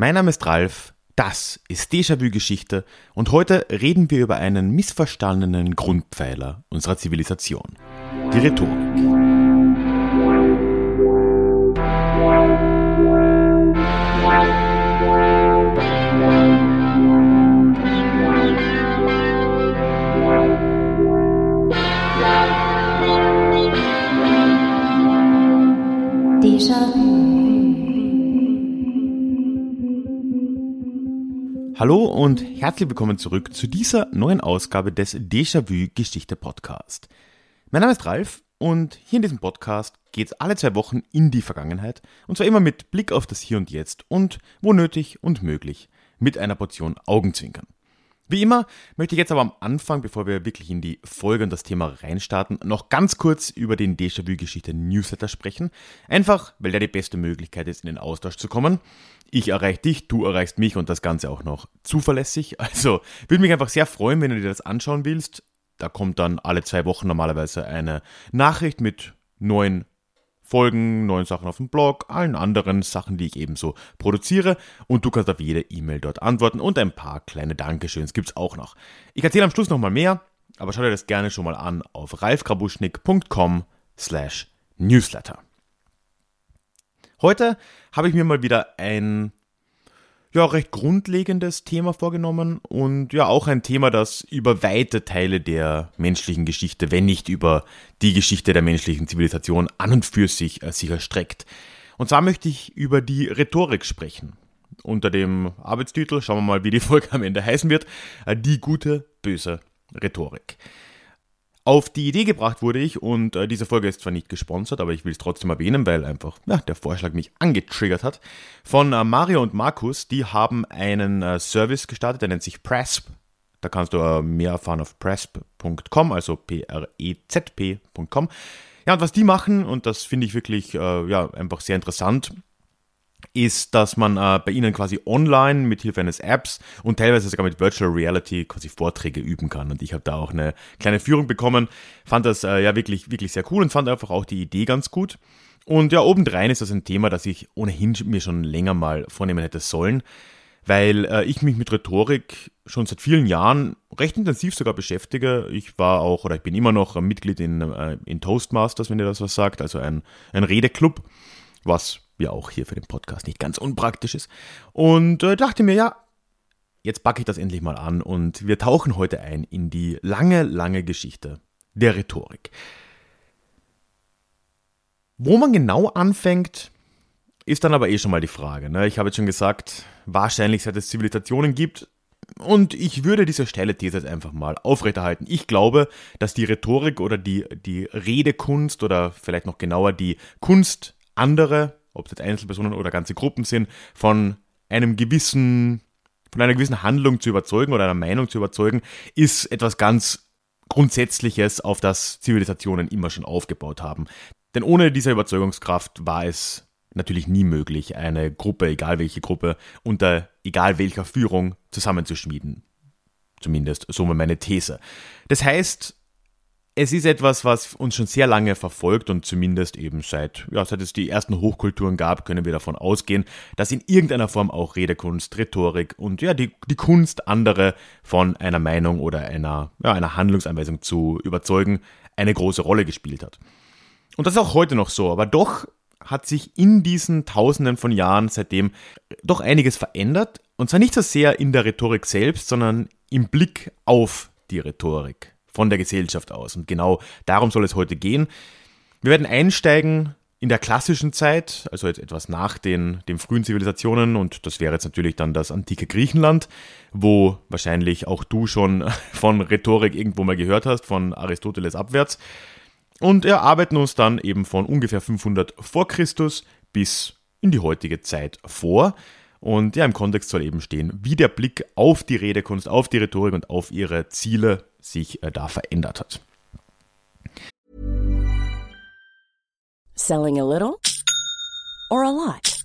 Mein Name ist Ralf, das ist Déjà-vu Geschichte und heute reden wir über einen missverstandenen Grundpfeiler unserer Zivilisation, die Rhetorik. Hallo und herzlich willkommen zurück zu dieser neuen Ausgabe des Déjà-vu Geschichte Podcast. Mein Name ist Ralf und hier in diesem Podcast geht es alle zwei Wochen in die Vergangenheit und zwar immer mit Blick auf das Hier und Jetzt und wo nötig und möglich mit einer Portion Augenzwinkern. Wie immer möchte ich jetzt aber am Anfang, bevor wir wirklich in die Folge und das Thema reinstarten, noch ganz kurz über den Déjà-vu-Geschichte Newsletter sprechen. Einfach, weil der die beste Möglichkeit ist, in den Austausch zu kommen. Ich erreiche dich, du erreichst mich und das Ganze auch noch zuverlässig. Also würde mich einfach sehr freuen, wenn du dir das anschauen willst. Da kommt dann alle zwei Wochen normalerweise eine Nachricht mit neuen Folgen, neuen Sachen auf dem Blog, allen anderen Sachen, die ich ebenso produziere. Und du kannst auf jede E-Mail dort antworten und ein paar kleine Dankeschöns gibt es auch noch. Ich erzähle am Schluss nochmal mehr, aber schau dir das gerne schon mal an auf ralfgrabuschnick.com slash newsletter. Heute habe ich mir mal wieder ein ja, recht grundlegendes Thema vorgenommen und ja auch ein Thema, das über weite Teile der menschlichen Geschichte, wenn nicht über die Geschichte der menschlichen Zivilisation an und für sich äh, sich erstreckt. Und zwar möchte ich über die Rhetorik sprechen. Unter dem Arbeitstitel, schauen wir mal, wie die Folge am Ende heißen wird, äh, die gute, böse Rhetorik. Auf die Idee gebracht wurde ich, und äh, diese Folge ist zwar nicht gesponsert, aber ich will es trotzdem erwähnen, weil einfach ja, der Vorschlag mich angetriggert hat, von äh, Mario und Markus. Die haben einen äh, Service gestartet, der nennt sich Presp. Da kannst du äh, mehr erfahren auf presp.com, also p-r-e-z-p.com. Ja, und was die machen, und das finde ich wirklich äh, ja, einfach sehr interessant, ist, dass man äh, bei ihnen quasi online mit Hilfe eines Apps und teilweise sogar mit Virtual Reality quasi Vorträge üben kann. Und ich habe da auch eine kleine Führung bekommen, fand das äh, ja wirklich, wirklich sehr cool und fand einfach auch die Idee ganz gut. Und ja, obendrein ist das ein Thema, das ich ohnehin mir schon länger mal vornehmen hätte sollen, weil äh, ich mich mit Rhetorik schon seit vielen Jahren recht intensiv sogar beschäftige. Ich war auch oder ich bin immer noch Mitglied in, äh, in Toastmasters, wenn ihr das was sagt, also ein, ein Redeclub, was ja auch hier für den Podcast nicht ganz unpraktisch ist. Und äh, dachte mir, ja, jetzt packe ich das endlich mal an und wir tauchen heute ein in die lange, lange Geschichte der Rhetorik. Wo man genau anfängt, ist dann aber eh schon mal die Frage. Ne? Ich habe jetzt schon gesagt, wahrscheinlich seit es Zivilisationen gibt. Und ich würde diese steile These jetzt einfach mal aufrechterhalten. Ich glaube, dass die Rhetorik oder die, die Redekunst oder vielleicht noch genauer die Kunst, andere ob es jetzt Einzelpersonen oder ganze Gruppen sind, von einem gewissen, von einer gewissen Handlung zu überzeugen oder einer Meinung zu überzeugen, ist etwas ganz Grundsätzliches, auf das Zivilisationen immer schon aufgebaut haben. Denn ohne diese Überzeugungskraft war es natürlich nie möglich, eine Gruppe, egal welche Gruppe, unter egal welcher Führung zusammenzuschmieden. Zumindest so meine These. Das heißt, es ist etwas, was uns schon sehr lange verfolgt und zumindest eben seit, ja, seit es die ersten Hochkulturen gab, können wir davon ausgehen, dass in irgendeiner Form auch Redekunst, Rhetorik und ja, die, die Kunst, andere von einer Meinung oder einer, ja, einer Handlungsanweisung zu überzeugen, eine große Rolle gespielt hat. Und das ist auch heute noch so, aber doch hat sich in diesen Tausenden von Jahren seitdem doch einiges verändert. Und zwar nicht so sehr in der Rhetorik selbst, sondern im Blick auf die Rhetorik von der Gesellschaft aus. Und genau darum soll es heute gehen. Wir werden einsteigen in der klassischen Zeit, also jetzt etwas nach den, den frühen Zivilisationen, und das wäre jetzt natürlich dann das antike Griechenland, wo wahrscheinlich auch du schon von Rhetorik irgendwo mal gehört hast, von Aristoteles abwärts. Und erarbeiten uns dann eben von ungefähr 500 vor Christus bis in die heutige Zeit vor. Und ja, im Kontext soll eben stehen, wie der Blick auf die Redekunst, auf die Rhetorik und auf ihre Ziele sich äh, da verändert hat. Selling a little or a lot?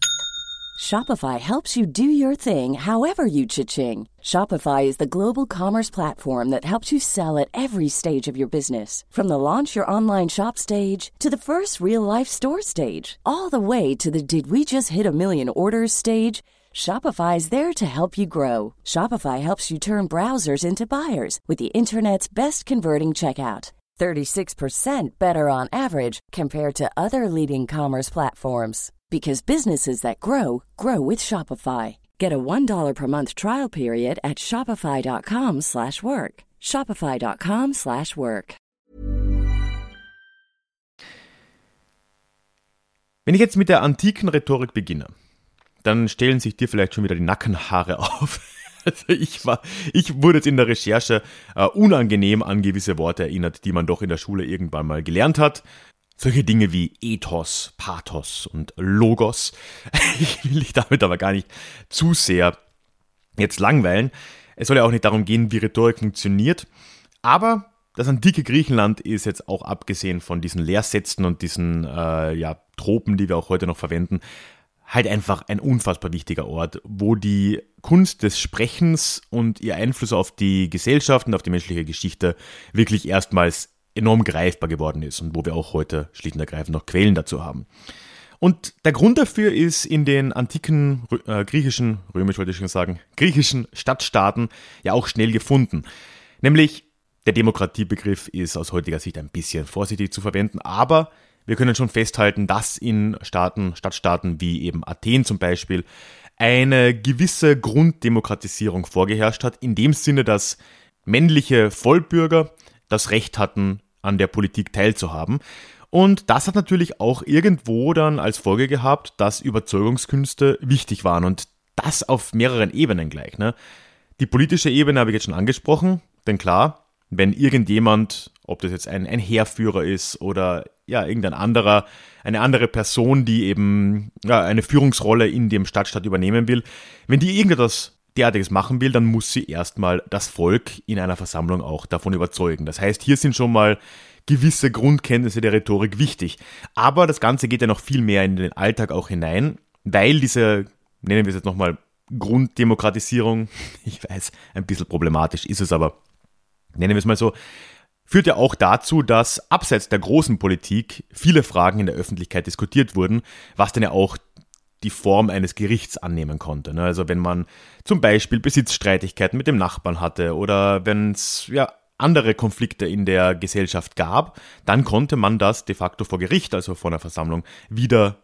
Shopify helps you do your thing however you cha-ching. Shopify is the global commerce platform that helps you sell at every stage of your business. From the launch your online shop stage to the first real life store stage, all the way to the did we just hit a million orders stage. Shopify is there to help you grow. Shopify helps you turn browsers into buyers with the internet's best converting checkout. 36% better on average compared to other leading commerce platforms because businesses that grow grow with Shopify. Get a $1 per month trial period at shopify.com/work. shopify.com/work. Wenn ich jetzt mit der antiken Rhetorik beginne, dann stellen sich dir vielleicht schon wieder die Nackenhaare auf. Also ich war, ich wurde jetzt in der Recherche äh, unangenehm an gewisse Worte erinnert, die man doch in der Schule irgendwann mal gelernt hat. Solche Dinge wie Ethos, Pathos und Logos. Ich will dich damit aber gar nicht zu sehr jetzt langweilen. Es soll ja auch nicht darum gehen, wie Rhetorik funktioniert. Aber das antike Griechenland ist jetzt auch abgesehen von diesen Lehrsätzen und diesen äh, ja, Tropen, die wir auch heute noch verwenden, halt einfach ein unfassbar wichtiger Ort, wo die Kunst des Sprechens und ihr Einfluss auf die Gesellschaft und auf die menschliche Geschichte wirklich erstmals enorm greifbar geworden ist und wo wir auch heute schlicht und ergreifend noch Quellen dazu haben. Und der Grund dafür ist in den antiken äh, griechischen, römisch wollte ich schon sagen, griechischen Stadtstaaten ja auch schnell gefunden. Nämlich der Demokratiebegriff ist aus heutiger Sicht ein bisschen vorsichtig zu verwenden, aber wir können schon festhalten, dass in Staaten, Stadtstaaten wie eben Athen zum Beispiel, eine gewisse Grunddemokratisierung vorgeherrscht hat, in dem Sinne, dass männliche Vollbürger das Recht hatten, an der Politik teilzuhaben. Und das hat natürlich auch irgendwo dann als Folge gehabt, dass Überzeugungskünste wichtig waren und das auf mehreren Ebenen gleich. Ne? Die politische Ebene habe ich jetzt schon angesprochen, denn klar, wenn irgendjemand, ob das jetzt ein, ein Heerführer ist oder ja, irgendein anderer, eine andere Person, die eben ja, eine Führungsrolle in dem Stadtstaat übernehmen will, wenn die irgendetwas derartiges machen will, dann muss sie erstmal das Volk in einer Versammlung auch davon überzeugen. Das heißt, hier sind schon mal gewisse Grundkenntnisse der Rhetorik wichtig. Aber das Ganze geht ja noch viel mehr in den Alltag auch hinein, weil diese, nennen wir es jetzt nochmal, Grunddemokratisierung, ich weiß, ein bisschen problematisch ist es aber, nennen wir es mal so, führt ja auch dazu, dass abseits der großen Politik viele Fragen in der Öffentlichkeit diskutiert wurden, was dann ja auch die Form eines Gerichts annehmen konnte. Ne? Also wenn man zum Beispiel Besitzstreitigkeiten mit dem Nachbarn hatte oder wenn es ja andere Konflikte in der Gesellschaft gab, dann konnte man das de facto vor Gericht, also vor einer Versammlung, wieder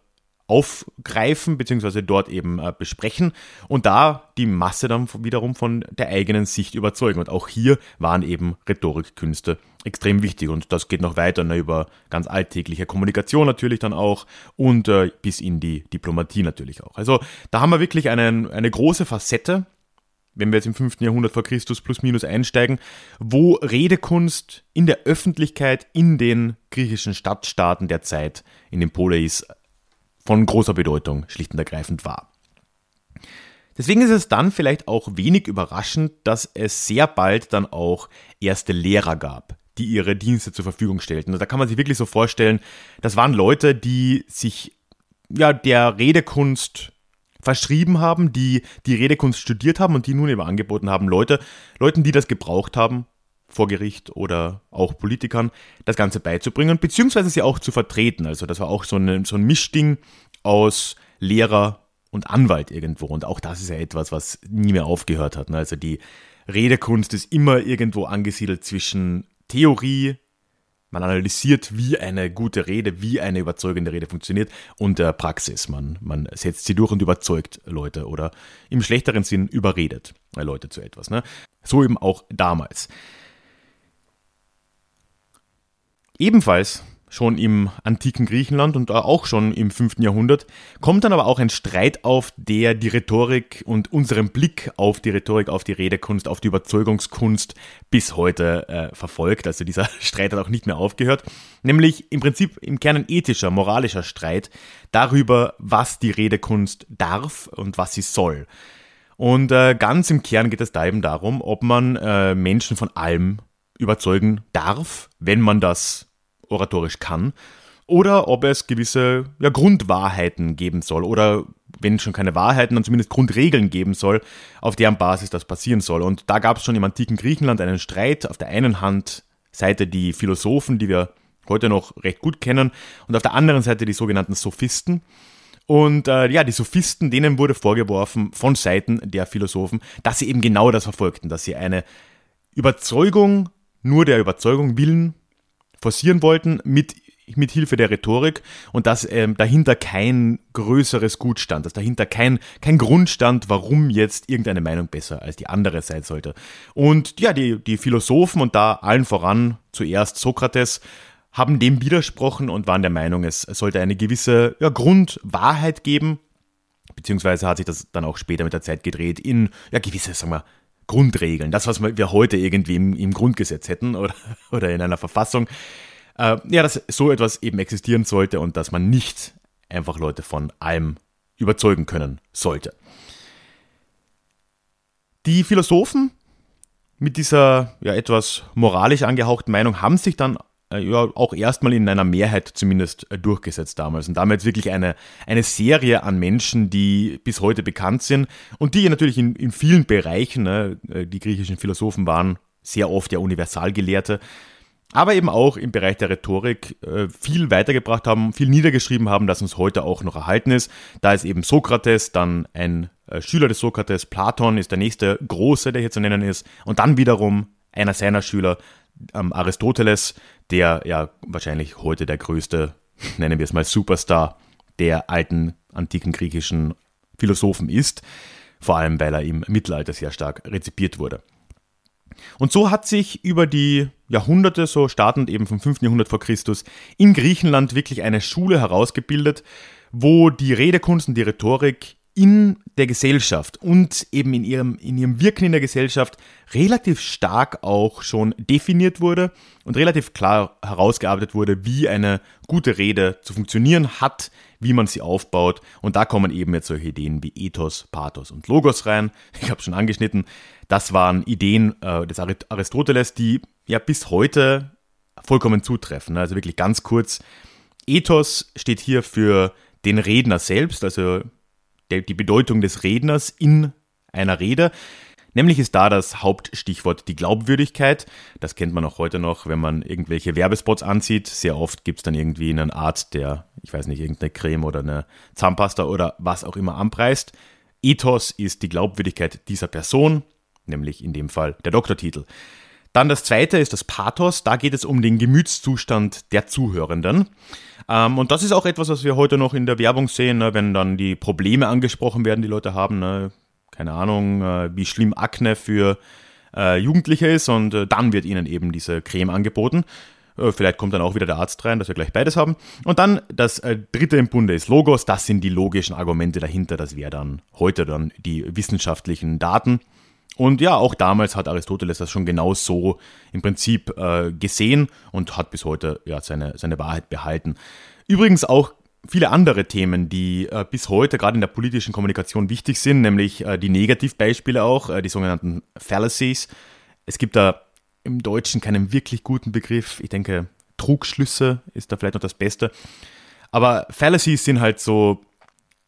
aufgreifen bzw. dort eben äh, besprechen und da die Masse dann wiederum von der eigenen Sicht überzeugen. Und auch hier waren eben Rhetorikkünste extrem wichtig und das geht noch weiter ne, über ganz alltägliche Kommunikation natürlich dann auch und äh, bis in die Diplomatie natürlich auch. Also da haben wir wirklich einen, eine große Facette, wenn wir jetzt im 5. Jahrhundert vor Christus plus minus einsteigen, wo Redekunst in der Öffentlichkeit in den griechischen Stadtstaaten der Zeit, in den Poleis, von großer Bedeutung schlicht und ergreifend war. Deswegen ist es dann vielleicht auch wenig überraschend, dass es sehr bald dann auch erste Lehrer gab, die ihre Dienste zur Verfügung stellten. Und da kann man sich wirklich so vorstellen, das waren Leute, die sich ja der Redekunst verschrieben haben, die die Redekunst studiert haben und die nun eben angeboten haben, Leute, Leuten, die das gebraucht haben, vor Gericht oder auch Politikern das Ganze beizubringen, beziehungsweise sie auch zu vertreten. Also das war auch so, eine, so ein Mischding aus Lehrer und Anwalt irgendwo. Und auch das ist ja etwas, was nie mehr aufgehört hat. Ne? Also die Redekunst ist immer irgendwo angesiedelt zwischen Theorie, man analysiert, wie eine gute Rede, wie eine überzeugende Rede funktioniert und der Praxis. Man, man setzt sie durch und überzeugt Leute oder im schlechteren Sinn überredet Leute zu etwas. Ne? So eben auch damals. Ebenfalls schon im antiken Griechenland und auch schon im 5. Jahrhundert, kommt dann aber auch ein Streit auf, der die Rhetorik und unseren Blick auf die Rhetorik, auf die Redekunst, auf die Überzeugungskunst bis heute äh, verfolgt. Also dieser Streit hat auch nicht mehr aufgehört. Nämlich im Prinzip im Kern ein ethischer, moralischer Streit darüber, was die Redekunst darf und was sie soll. Und äh, ganz im Kern geht es da eben darum, ob man äh, Menschen von allem überzeugen darf, wenn man das oratorisch kann, oder ob es gewisse ja, Grundwahrheiten geben soll oder wenn schon keine Wahrheiten, dann zumindest Grundregeln geben soll, auf deren Basis das passieren soll. Und da gab es schon im antiken Griechenland einen Streit. Auf der einen Hand Seite die Philosophen, die wir heute noch recht gut kennen, und auf der anderen Seite die sogenannten Sophisten. Und äh, ja, die Sophisten, denen wurde vorgeworfen von Seiten der Philosophen, dass sie eben genau das verfolgten, dass sie eine Überzeugung, nur der Überzeugung willen, forcieren wollten mit mit Hilfe der Rhetorik und dass ähm, dahinter kein größeres Gut stand, dass dahinter kein, kein Grund stand, warum jetzt irgendeine Meinung besser als die andere sein sollte. Und ja, die, die Philosophen und da allen voran zuerst Sokrates haben dem widersprochen und waren der Meinung, es sollte eine gewisse ja, Grundwahrheit geben, beziehungsweise hat sich das dann auch später mit der Zeit gedreht in ja, gewisse, sagen wir, Grundregeln, das, was wir heute irgendwie im, im Grundgesetz hätten oder, oder in einer Verfassung äh, ja, dass so etwas eben existieren sollte und dass man nicht einfach Leute von allem überzeugen können sollte. Die Philosophen mit dieser ja, etwas moralisch angehauchten Meinung haben sich dann ja, auch erstmal in einer Mehrheit zumindest äh, durchgesetzt damals. Und damit wirklich eine, eine Serie an Menschen, die bis heute bekannt sind und die natürlich in, in vielen Bereichen, ne, äh, die griechischen Philosophen waren sehr oft ja Universalgelehrte, aber eben auch im Bereich der Rhetorik äh, viel weitergebracht haben, viel niedergeschrieben haben, das uns heute auch noch erhalten ist. Da ist eben Sokrates, dann ein äh, Schüler des Sokrates, Platon ist der nächste große, der hier zu nennen ist, und dann wiederum einer seiner Schüler, ähm, Aristoteles, der ja wahrscheinlich heute der größte, nennen wir es mal Superstar der alten antiken griechischen Philosophen ist, vor allem weil er im Mittelalter sehr stark rezipiert wurde. Und so hat sich über die Jahrhunderte, so startend eben vom 5. Jahrhundert vor Christus, in Griechenland wirklich eine Schule herausgebildet, wo die Redekunst und die Rhetorik in der Gesellschaft und eben in ihrem, in ihrem Wirken in der Gesellschaft relativ stark auch schon definiert wurde und relativ klar herausgearbeitet wurde, wie eine gute Rede zu funktionieren hat, wie man sie aufbaut. Und da kommen eben jetzt solche Ideen wie Ethos, Pathos und Logos rein. Ich habe schon angeschnitten, das waren Ideen äh, des Aristoteles, die ja bis heute vollkommen zutreffen. Also wirklich ganz kurz. Ethos steht hier für den Redner selbst, also die Bedeutung des Redners in einer Rede. Nämlich ist da das Hauptstichwort die Glaubwürdigkeit. Das kennt man auch heute noch, wenn man irgendwelche Werbespots ansieht. Sehr oft gibt es dann irgendwie einen Arzt, der, ich weiß nicht, irgendeine Creme oder eine Zahnpasta oder was auch immer anpreist. Ethos ist die Glaubwürdigkeit dieser Person nämlich in dem Fall der Doktortitel. Dann das zweite ist das Pathos. Da geht es um den Gemütszustand der Zuhörenden. Ähm, und das ist auch etwas, was wir heute noch in der Werbung sehen, ne, wenn dann die Probleme angesprochen werden, die Leute haben. Ne, keine Ahnung, äh, wie schlimm Akne für äh, Jugendliche ist. Und äh, dann wird ihnen eben diese Creme angeboten. Äh, vielleicht kommt dann auch wieder der Arzt rein, dass wir gleich beides haben. Und dann das äh, dritte im Bunde ist Logos. Das sind die logischen Argumente dahinter. Das wäre dann heute dann die wissenschaftlichen Daten. Und ja, auch damals hat Aristoteles das schon genau so im Prinzip äh, gesehen und hat bis heute ja, seine, seine Wahrheit behalten. Übrigens auch viele andere Themen, die äh, bis heute gerade in der politischen Kommunikation wichtig sind, nämlich äh, die Negativbeispiele auch, äh, die sogenannten Fallacies. Es gibt da im Deutschen keinen wirklich guten Begriff. Ich denke, Trugschlüsse ist da vielleicht noch das Beste. Aber Fallacies sind halt so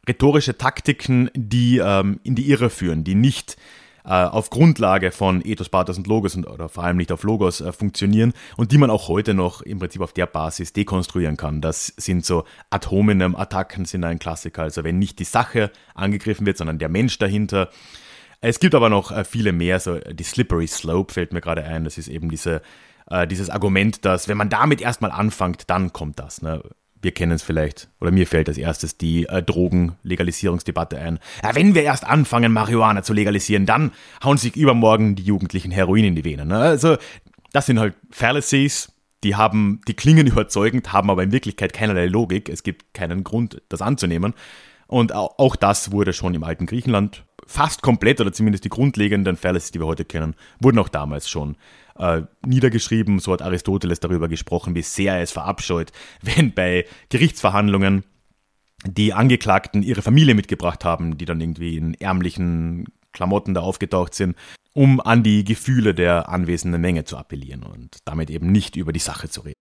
rhetorische Taktiken, die ähm, in die Irre führen, die nicht äh, auf Grundlage von Ethos, Pathos und Logos und, oder vor allem nicht auf Logos äh, funktionieren und die man auch heute noch im Prinzip auf der Basis dekonstruieren kann. Das sind so Ad hominem Attacken sind ein Klassiker, also wenn nicht die Sache angegriffen wird, sondern der Mensch dahinter. Es gibt aber noch äh, viele mehr, so die Slippery Slope fällt mir gerade ein, das ist eben diese, äh, dieses Argument, dass wenn man damit erstmal anfängt, dann kommt das. Ne? Wir kennen es vielleicht, oder mir fällt als erstes die äh, Drogenlegalisierungsdebatte ein. Ja, wenn wir erst anfangen, Marihuana zu legalisieren, dann hauen sich übermorgen die Jugendlichen Heroin in die Venen. Ne? Also, das sind halt Fallacies, die haben, die klingen überzeugend, haben aber in Wirklichkeit keinerlei Logik. Es gibt keinen Grund, das anzunehmen. Und auch das wurde schon im alten Griechenland fast komplett, oder zumindest die grundlegenden Fallacies, die wir heute kennen, wurden auch damals schon äh, niedergeschrieben. So hat Aristoteles darüber gesprochen, wie sehr er es verabscheut, wenn bei Gerichtsverhandlungen die Angeklagten ihre Familie mitgebracht haben, die dann irgendwie in ärmlichen Klamotten da aufgetaucht sind, um an die Gefühle der anwesenden Menge zu appellieren und damit eben nicht über die Sache zu reden.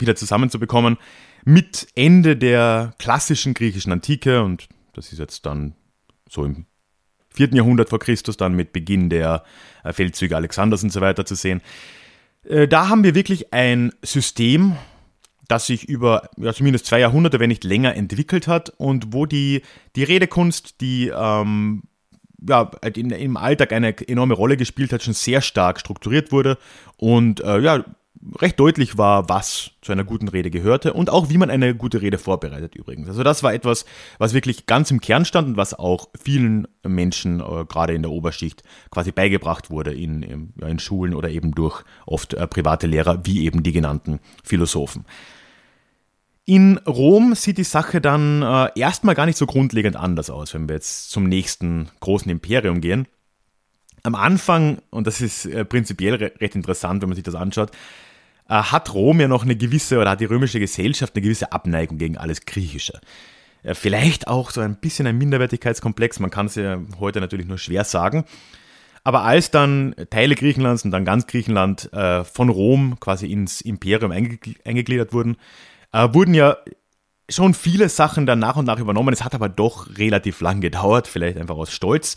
wieder zusammenzubekommen, mit Ende der klassischen griechischen Antike, und das ist jetzt dann so im 4. Jahrhundert vor Christus, dann mit Beginn der äh, Feldzüge Alexanders und so weiter zu sehen, äh, da haben wir wirklich ein System, das sich über ja, zumindest zwei Jahrhunderte, wenn nicht länger, entwickelt hat und wo die, die Redekunst, die ähm, ja, in, im Alltag eine enorme Rolle gespielt hat, schon sehr stark strukturiert wurde und äh, ja, recht deutlich war, was zu einer guten Rede gehörte und auch wie man eine gute Rede vorbereitet übrigens. Also das war etwas, was wirklich ganz im Kern stand und was auch vielen Menschen, äh, gerade in der Oberschicht, quasi beigebracht wurde in, in, in Schulen oder eben durch oft äh, private Lehrer, wie eben die genannten Philosophen. In Rom sieht die Sache dann äh, erstmal gar nicht so grundlegend anders aus, wenn wir jetzt zum nächsten großen Imperium gehen. Am Anfang, und das ist äh, prinzipiell re recht interessant, wenn man sich das anschaut, hat Rom ja noch eine gewisse, oder hat die römische Gesellschaft eine gewisse Abneigung gegen alles Griechische. Äh, vielleicht auch so ein bisschen ein Minderwertigkeitskomplex, man kann es ja heute natürlich nur schwer sagen. Aber als dann Teile Griechenlands und dann ganz Griechenland äh, von Rom quasi ins Imperium eingegliedert wurden, äh, wurden ja schon viele Sachen dann nach und nach übernommen. Es hat aber doch relativ lang gedauert, vielleicht einfach aus Stolz.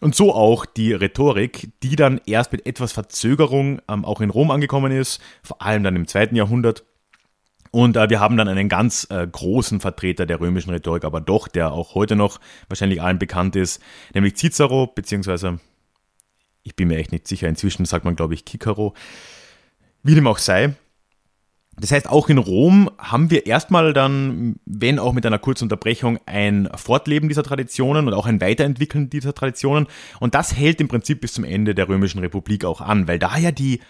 Und so auch die Rhetorik, die dann erst mit etwas Verzögerung ähm, auch in Rom angekommen ist, vor allem dann im zweiten Jahrhundert. Und äh, wir haben dann einen ganz äh, großen Vertreter der römischen Rhetorik, aber doch, der auch heute noch wahrscheinlich allen bekannt ist, nämlich Cicero, beziehungsweise, ich bin mir echt nicht sicher, inzwischen sagt man, glaube ich, Cicero. Wie dem auch sei, das heißt, auch in Rom haben wir erstmal dann, wenn auch mit einer kurzen Unterbrechung, ein Fortleben dieser Traditionen und auch ein Weiterentwickeln dieser Traditionen. Und das hält im Prinzip bis zum Ende der Römischen Republik auch an, weil da ja die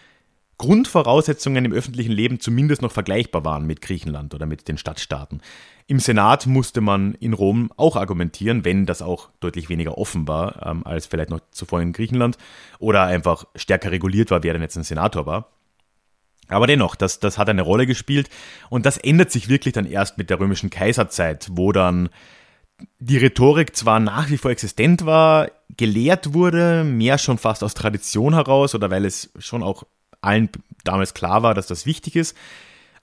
Grundvoraussetzungen im öffentlichen Leben zumindest noch vergleichbar waren mit Griechenland oder mit den Stadtstaaten. Im Senat musste man in Rom auch argumentieren, wenn das auch deutlich weniger offen war ähm, als vielleicht noch zuvor in Griechenland oder einfach stärker reguliert war, wer denn jetzt ein Senator war. Aber dennoch, das, das hat eine Rolle gespielt. Und das ändert sich wirklich dann erst mit der römischen Kaiserzeit, wo dann die Rhetorik zwar nach wie vor existent war, gelehrt wurde, mehr schon fast aus Tradition heraus oder weil es schon auch allen damals klar war, dass das wichtig ist,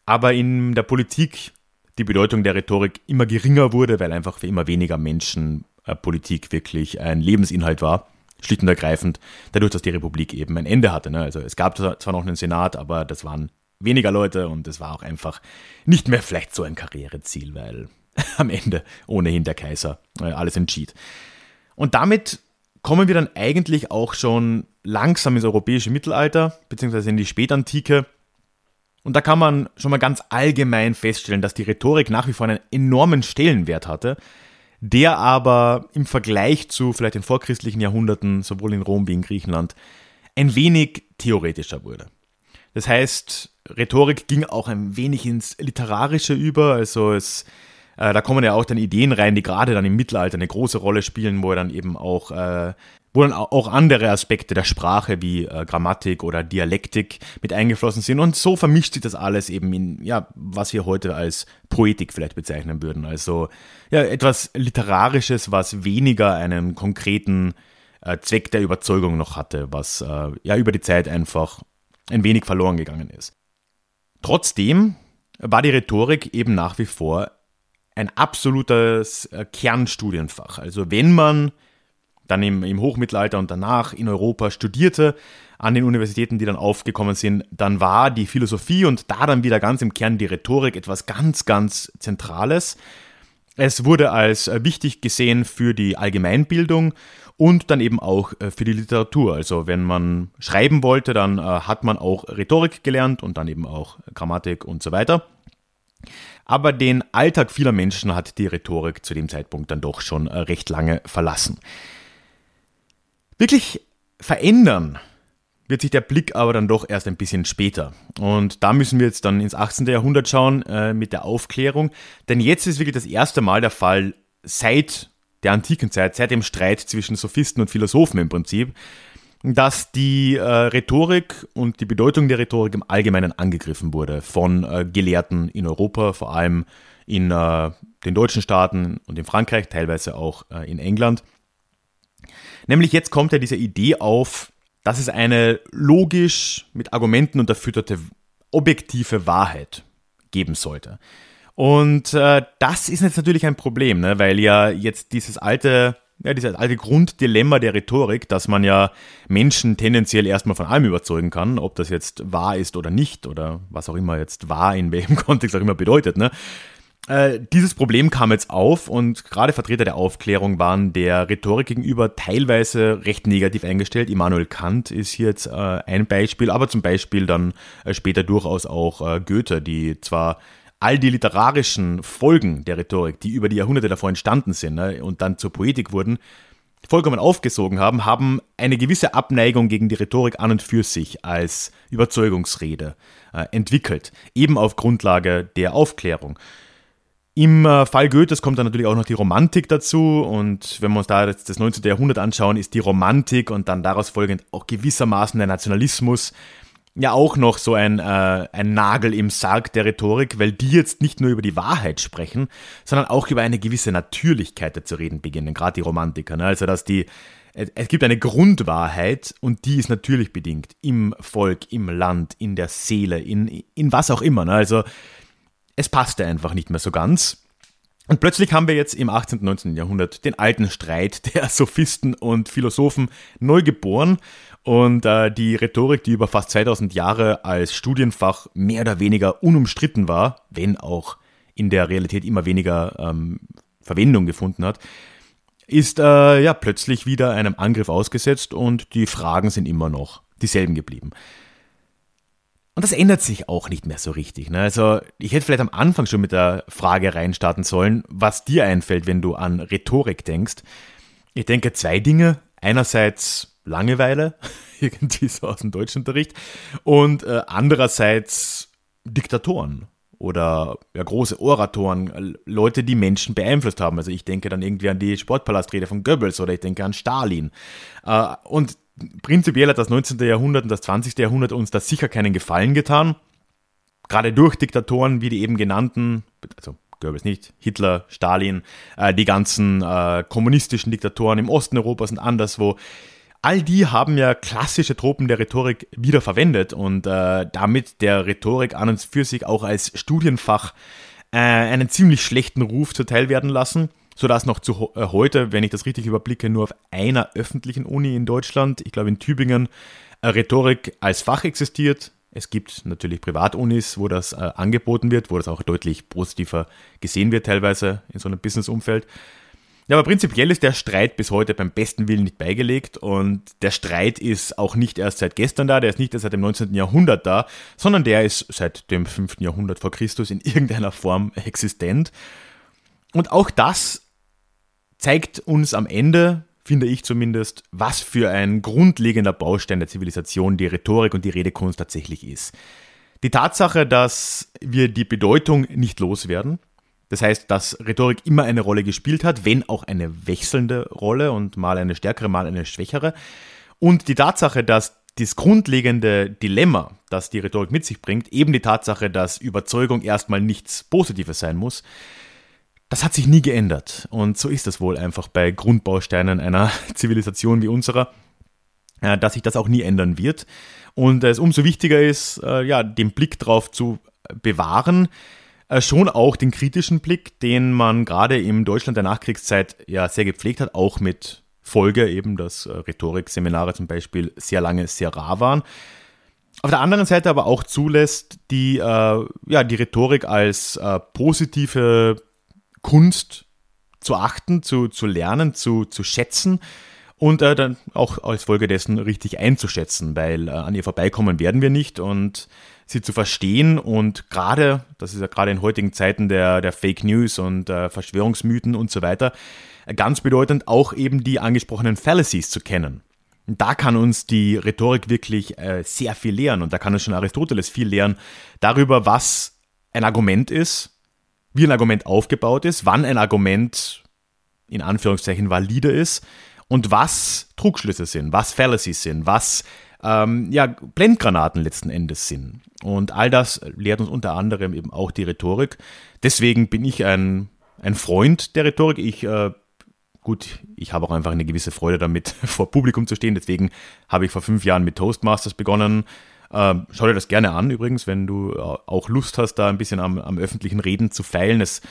aber in der Politik die Bedeutung der Rhetorik immer geringer wurde, weil einfach für immer weniger Menschen äh, Politik wirklich ein Lebensinhalt war schlicht und ergreifend dadurch, dass die Republik eben ein Ende hatte. Ne? Also es gab zwar noch einen Senat, aber das waren weniger Leute und es war auch einfach nicht mehr vielleicht so ein Karriereziel, weil am Ende ohnehin der Kaiser äh, alles entschied. Und damit kommen wir dann eigentlich auch schon langsam ins europäische Mittelalter, beziehungsweise in die Spätantike. Und da kann man schon mal ganz allgemein feststellen, dass die Rhetorik nach wie vor einen enormen Stellenwert hatte der aber im Vergleich zu vielleicht den vorchristlichen Jahrhunderten, sowohl in Rom wie in Griechenland, ein wenig theoretischer wurde. Das heißt, Rhetorik ging auch ein wenig ins Literarische über, also es, äh, da kommen ja auch dann Ideen rein, die gerade dann im Mittelalter eine große Rolle spielen, wo dann eben auch äh, wo dann auch andere Aspekte der Sprache wie äh, Grammatik oder Dialektik mit eingeflossen sind. Und so vermischt sich das alles eben in, ja, was wir heute als Poetik vielleicht bezeichnen würden. Also ja, etwas Literarisches, was weniger einen konkreten äh, Zweck der Überzeugung noch hatte, was äh, ja über die Zeit einfach ein wenig verloren gegangen ist. Trotzdem war die Rhetorik eben nach wie vor ein absolutes äh, Kernstudienfach. Also wenn man dann im, im Hochmittelalter und danach in Europa studierte an den Universitäten, die dann aufgekommen sind, dann war die Philosophie und da dann wieder ganz im Kern die Rhetorik etwas ganz, ganz Zentrales. Es wurde als äh, wichtig gesehen für die Allgemeinbildung und dann eben auch äh, für die Literatur. Also wenn man schreiben wollte, dann äh, hat man auch Rhetorik gelernt und dann eben auch Grammatik und so weiter. Aber den Alltag vieler Menschen hat die Rhetorik zu dem Zeitpunkt dann doch schon recht lange verlassen. Wirklich verändern wird sich der Blick aber dann doch erst ein bisschen später. Und da müssen wir jetzt dann ins 18. Jahrhundert schauen äh, mit der Aufklärung. Denn jetzt ist wirklich das erste Mal der Fall seit der antiken Zeit, seit dem Streit zwischen Sophisten und Philosophen im Prinzip, dass die äh, Rhetorik und die Bedeutung der Rhetorik im Allgemeinen angegriffen wurde von äh, Gelehrten in Europa, vor allem in äh, den deutschen Staaten und in Frankreich, teilweise auch äh, in England. Nämlich jetzt kommt ja diese Idee auf, dass es eine logisch mit Argumenten unterfütterte objektive Wahrheit geben sollte. Und äh, das ist jetzt natürlich ein Problem, ne? weil ja jetzt dieses alte, ja, dieses alte Grunddilemma der Rhetorik, dass man ja Menschen tendenziell erstmal von allem überzeugen kann, ob das jetzt wahr ist oder nicht oder was auch immer jetzt wahr in welchem Kontext auch immer bedeutet, ne? Äh, dieses Problem kam jetzt auf und gerade Vertreter der Aufklärung waren der Rhetorik gegenüber teilweise recht negativ eingestellt. Immanuel Kant ist hier jetzt äh, ein Beispiel, aber zum Beispiel dann äh, später durchaus auch äh, Goethe, die zwar all die literarischen Folgen der Rhetorik, die über die Jahrhunderte davor entstanden sind ne, und dann zur Poetik wurden, vollkommen aufgesogen haben, haben eine gewisse Abneigung gegen die Rhetorik an und für sich als Überzeugungsrede äh, entwickelt, eben auf Grundlage der Aufklärung. Im Fall Goethes kommt dann natürlich auch noch die Romantik dazu und wenn wir uns da das 19. Jahrhundert anschauen, ist die Romantik und dann daraus folgend auch gewissermaßen der Nationalismus ja auch noch so ein, äh, ein Nagel im Sarg der Rhetorik, weil die jetzt nicht nur über die Wahrheit sprechen, sondern auch über eine gewisse Natürlichkeit zu reden beginnen, gerade die Romantiker. Ne? Also dass die es gibt eine Grundwahrheit und die ist natürlich bedingt im Volk, im Land, in der Seele, in, in was auch immer. Ne? Also es passte einfach nicht mehr so ganz. Und plötzlich haben wir jetzt im 18. und 19. Jahrhundert den alten Streit der Sophisten und Philosophen neu geboren und äh, die Rhetorik, die über fast 2000 Jahre als Studienfach mehr oder weniger unumstritten war, wenn auch in der Realität immer weniger ähm, Verwendung gefunden hat, ist äh, ja plötzlich wieder einem Angriff ausgesetzt und die Fragen sind immer noch dieselben geblieben. Und das ändert sich auch nicht mehr so richtig. Ne? Also ich hätte vielleicht am Anfang schon mit der Frage reinstarten sollen, was dir einfällt, wenn du an Rhetorik denkst. Ich denke zwei Dinge. Einerseits Langeweile, irgendwie so aus dem Deutschunterricht, und äh, andererseits Diktatoren oder ja, große Oratoren, Leute, die Menschen beeinflusst haben. Also ich denke dann irgendwie an die Sportpalastrede von Goebbels oder ich denke an Stalin. Äh, und prinzipiell hat das 19. Jahrhundert und das 20. Jahrhundert uns da sicher keinen Gefallen getan. Gerade durch Diktatoren wie die eben genannten, also Goebbels nicht, Hitler, Stalin, äh, die ganzen äh, kommunistischen Diktatoren im Osten Europas und anderswo. All die haben ja klassische Tropen der Rhetorik wieder verwendet und äh, damit der Rhetorik an und für sich auch als Studienfach äh, einen ziemlich schlechten Ruf zuteil werden lassen sodass noch zu äh, heute, wenn ich das richtig überblicke, nur auf einer öffentlichen Uni in Deutschland, ich glaube in Tübingen, äh, Rhetorik als Fach existiert. Es gibt natürlich Privatunis, wo das äh, angeboten wird, wo das auch deutlich positiver gesehen wird, teilweise in so einem Business-Umfeld. Ja, aber prinzipiell ist der Streit bis heute beim besten Willen nicht beigelegt und der Streit ist auch nicht erst seit gestern da, der ist nicht erst seit dem 19. Jahrhundert da, sondern der ist seit dem 5. Jahrhundert vor Christus in irgendeiner Form existent. Und auch das zeigt uns am Ende, finde ich zumindest, was für ein grundlegender Baustein der Zivilisation die Rhetorik und die Redekunst tatsächlich ist. Die Tatsache, dass wir die Bedeutung nicht loswerden, das heißt, dass Rhetorik immer eine Rolle gespielt hat, wenn auch eine wechselnde Rolle und mal eine stärkere, mal eine schwächere. Und die Tatsache, dass das grundlegende Dilemma, das die Rhetorik mit sich bringt, eben die Tatsache, dass Überzeugung erstmal nichts Positives sein muss, das hat sich nie geändert. Und so ist es wohl einfach bei Grundbausteinen einer Zivilisation wie unserer, äh, dass sich das auch nie ändern wird. Und es umso wichtiger ist, äh, ja, den Blick drauf zu bewahren, äh, schon auch den kritischen Blick, den man gerade im Deutschland der Nachkriegszeit ja sehr gepflegt hat, auch mit Folge eben, dass Rhetorikseminare zum Beispiel sehr lange sehr rar waren. Auf der anderen Seite aber auch zulässt, die, äh, ja, die Rhetorik als äh, positive Kunst zu achten, zu, zu lernen, zu, zu schätzen und äh, dann auch als Folge dessen richtig einzuschätzen, weil äh, an ihr vorbeikommen werden wir nicht und sie zu verstehen und gerade, das ist ja gerade in heutigen Zeiten der, der Fake News und äh, Verschwörungsmythen und so weiter, ganz bedeutend auch eben die angesprochenen Fallacies zu kennen. Da kann uns die Rhetorik wirklich äh, sehr viel lehren und da kann uns schon Aristoteles viel lehren darüber, was ein Argument ist, wie ein Argument aufgebaut ist, wann ein Argument in Anführungszeichen valide ist und was Trugschlüsse sind, was Fallacies sind, was ähm, ja, Blendgranaten letzten Endes sind. Und all das lehrt uns unter anderem eben auch die Rhetorik. Deswegen bin ich ein, ein Freund der Rhetorik. Ich, äh, gut, ich habe auch einfach eine gewisse Freude damit, vor Publikum zu stehen. Deswegen habe ich vor fünf Jahren mit Toastmasters begonnen. Äh, schau dir das gerne an übrigens, wenn du äh, auch Lust hast, da ein bisschen am, am öffentlichen Reden zu feilen. Es,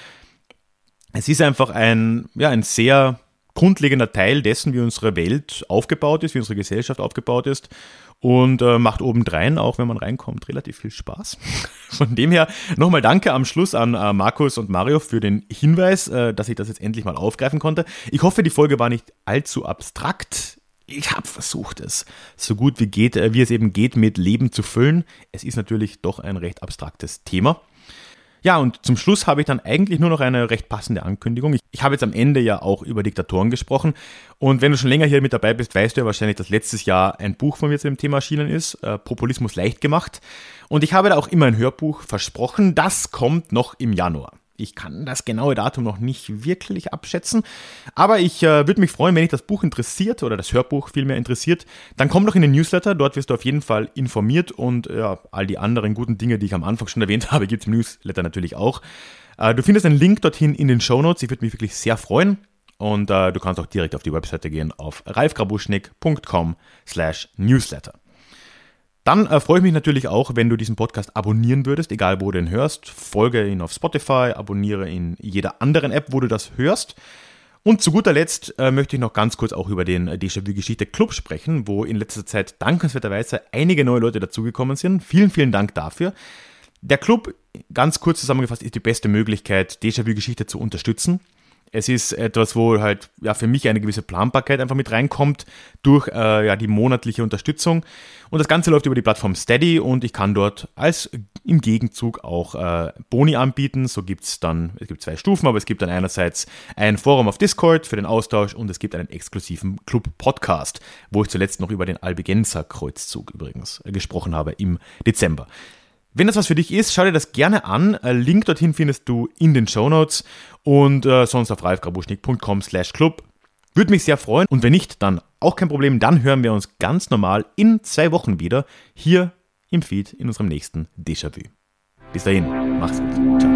es ist einfach ein, ja, ein sehr grundlegender Teil dessen, wie unsere Welt aufgebaut ist, wie unsere Gesellschaft aufgebaut ist und äh, macht obendrein, auch wenn man reinkommt, relativ viel Spaß. Von dem her nochmal danke am Schluss an äh, Markus und Mario für den Hinweis, äh, dass ich das jetzt endlich mal aufgreifen konnte. Ich hoffe, die Folge war nicht allzu abstrakt. Ich habe versucht, es so gut wie geht, äh, wie es eben geht, mit Leben zu füllen. Es ist natürlich doch ein recht abstraktes Thema. Ja, und zum Schluss habe ich dann eigentlich nur noch eine recht passende Ankündigung. Ich, ich, habe jetzt am Ende ja auch über Diktatoren gesprochen. Und wenn du schon länger hier mit dabei bist, weißt du ja wahrscheinlich, dass letztes Jahr ein Buch von mir zu dem Thema erschienen ist, äh, Populismus leicht gemacht. Und ich habe da auch immer ein Hörbuch versprochen. Das kommt noch im Januar. Ich kann das genaue Datum noch nicht wirklich abschätzen, aber ich äh, würde mich freuen, wenn dich das Buch interessiert oder das Hörbuch vielmehr interessiert, dann komm doch in den Newsletter, dort wirst du auf jeden Fall informiert und ja, all die anderen guten Dinge, die ich am Anfang schon erwähnt habe, gibt es im Newsletter natürlich auch. Äh, du findest einen Link dorthin in den Show Notes. ich würde mich wirklich sehr freuen und äh, du kannst auch direkt auf die Webseite gehen auf ralfgrabuschnick.com slash newsletter. Dann äh, freue ich mich natürlich auch, wenn du diesen Podcast abonnieren würdest, egal wo du ihn hörst. Folge ihn auf Spotify, abonniere in jeder anderen App, wo du das hörst. Und zu guter Letzt äh, möchte ich noch ganz kurz auch über den Déjà-vu-Geschichte Club sprechen, wo in letzter Zeit dankenswerterweise einige neue Leute dazugekommen sind. Vielen, vielen Dank dafür. Der Club, ganz kurz zusammengefasst, ist die beste Möglichkeit, Déjà-vu-Geschichte zu unterstützen. Es ist etwas, wo halt ja für mich eine gewisse Planbarkeit einfach mit reinkommt durch äh, ja die monatliche Unterstützung. Und das Ganze läuft über die Plattform Steady und ich kann dort als im Gegenzug auch äh, Boni anbieten. So gibt es dann, es gibt zwei Stufen, aber es gibt dann einerseits ein Forum auf Discord für den Austausch und es gibt einen exklusiven Club-Podcast, wo ich zuletzt noch über den Albigenser Kreuzzug übrigens äh, gesprochen habe im Dezember. Wenn das was für dich ist, schau dir das gerne an. Äh, Link dorthin findest du in den Show Notes und äh, sonst auf ralfgrabuschnick.com slash club. Würde mich sehr freuen und wenn nicht, dann auch kein Problem. Dann hören wir uns ganz normal in zwei Wochen wieder hier im Feed in unserem nächsten Déjà-vu. Bis dahin, mach's gut. Ciao.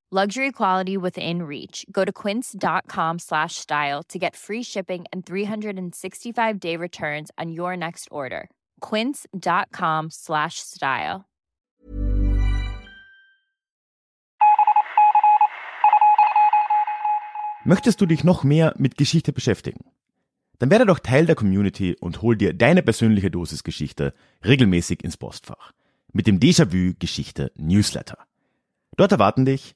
luxury quality within reach go to quince.com slash style to get free shipping and 365 day returns on your next order quince.com slash style Möchtest du dich noch mehr mit Geschichte beschäftigen? Dann werde doch Teil der Community und hol dir deine persönliche Dosis Geschichte regelmäßig ins Postfach. Mit dem Déjà-vu Geschichte Newsletter. Dort erwarten dich